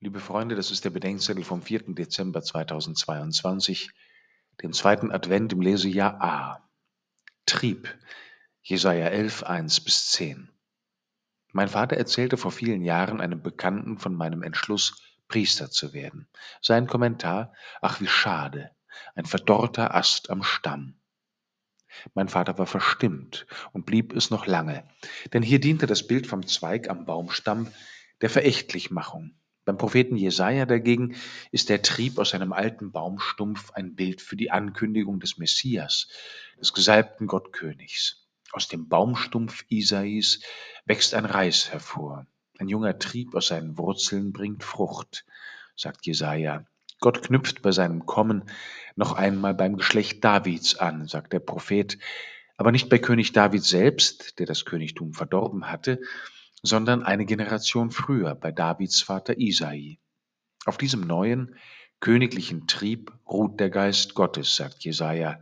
Liebe Freunde, das ist der Bedenkzettel vom 4. Dezember 2022, dem zweiten Advent im Lesejahr A. Trieb, Jesaja 11, 1 bis 10. Mein Vater erzählte vor vielen Jahren einem Bekannten von meinem Entschluss, Priester zu werden. Sein Kommentar: Ach, wie schade, ein verdorrter Ast am Stamm. Mein Vater war verstimmt und blieb es noch lange, denn hier diente das Bild vom Zweig am Baumstamm der Verächtlichmachung. Beim Propheten Jesaja dagegen ist der Trieb aus einem alten Baumstumpf ein Bild für die Ankündigung des Messias, des gesalbten Gottkönigs. Aus dem Baumstumpf Isais wächst ein Reis hervor. Ein junger Trieb aus seinen Wurzeln bringt Frucht, sagt Jesaja. Gott knüpft bei seinem Kommen noch einmal beim Geschlecht Davids an, sagt der Prophet, aber nicht bei König David selbst, der das Königtum verdorben hatte, sondern eine Generation früher bei Davids Vater Isai. Auf diesem neuen, königlichen Trieb ruht der Geist Gottes, sagt Jesaja.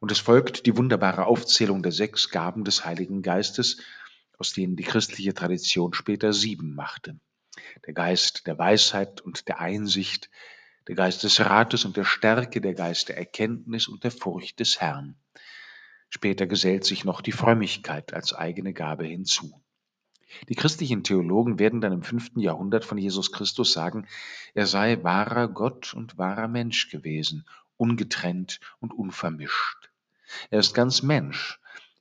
Und es folgt die wunderbare Aufzählung der sechs Gaben des Heiligen Geistes, aus denen die christliche Tradition später sieben machte. Der Geist der Weisheit und der Einsicht, der Geist des Rates und der Stärke, der Geist der Erkenntnis und der Furcht des Herrn. Später gesellt sich noch die Frömmigkeit als eigene Gabe hinzu. Die christlichen Theologen werden dann im fünften Jahrhundert von Jesus Christus sagen, er sei wahrer Gott und wahrer Mensch gewesen, ungetrennt und unvermischt. Er ist ganz Mensch,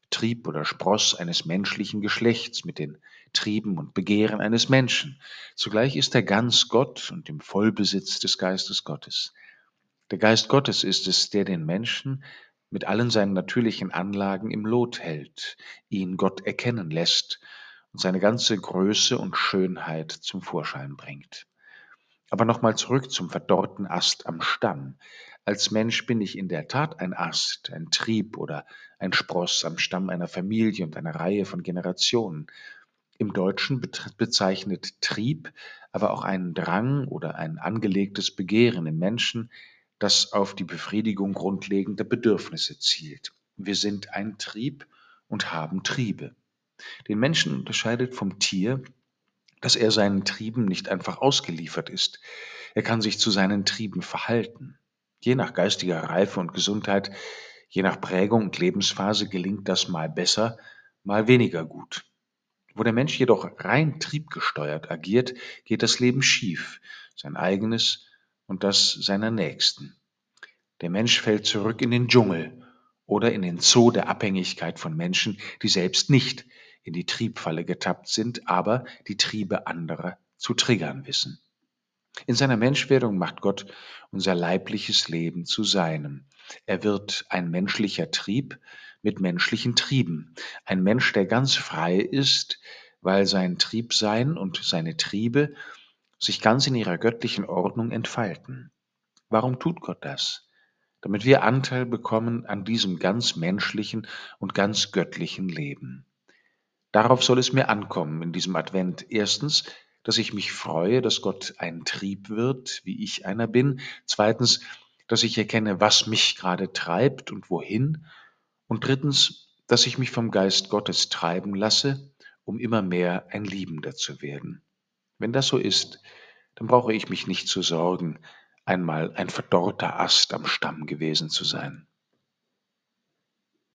Trieb oder Spross eines menschlichen Geschlechts mit den Trieben und Begehren eines Menschen. Zugleich ist er ganz Gott und im Vollbesitz des Geistes Gottes. Der Geist Gottes ist es, der den Menschen mit allen seinen natürlichen Anlagen im Lot hält, ihn Gott erkennen lässt und seine ganze Größe und Schönheit zum Vorschein bringt. Aber nochmal zurück zum verdorrten Ast am Stamm. Als Mensch bin ich in der Tat ein Ast, ein Trieb oder ein Spross am Stamm einer Familie und einer Reihe von Generationen. Im Deutschen bezeichnet Trieb aber auch einen Drang oder ein angelegtes Begehren im Menschen, das auf die Befriedigung grundlegender Bedürfnisse zielt. Wir sind ein Trieb und haben Triebe. Den Menschen unterscheidet vom Tier, dass er seinen Trieben nicht einfach ausgeliefert ist. Er kann sich zu seinen Trieben verhalten. Je nach geistiger Reife und Gesundheit, je nach Prägung und Lebensphase gelingt das mal besser, mal weniger gut. Wo der Mensch jedoch rein triebgesteuert agiert, geht das Leben schief, sein eigenes und das seiner Nächsten. Der Mensch fällt zurück in den Dschungel oder in den Zoo der Abhängigkeit von Menschen, die selbst nicht in die Triebfalle getappt sind, aber die Triebe anderer zu triggern wissen. In seiner Menschwerdung macht Gott unser leibliches Leben zu seinem. Er wird ein menschlicher Trieb mit menschlichen Trieben, ein Mensch, der ganz frei ist, weil sein Triebsein und seine Triebe sich ganz in ihrer göttlichen Ordnung entfalten. Warum tut Gott das? Damit wir Anteil bekommen an diesem ganz menschlichen und ganz göttlichen Leben. Darauf soll es mir ankommen in diesem Advent. Erstens, dass ich mich freue, dass Gott ein Trieb wird, wie ich einer bin. Zweitens, dass ich erkenne, was mich gerade treibt und wohin. Und drittens, dass ich mich vom Geist Gottes treiben lasse, um immer mehr ein Liebender zu werden. Wenn das so ist, dann brauche ich mich nicht zu sorgen, einmal ein verdorrter Ast am Stamm gewesen zu sein.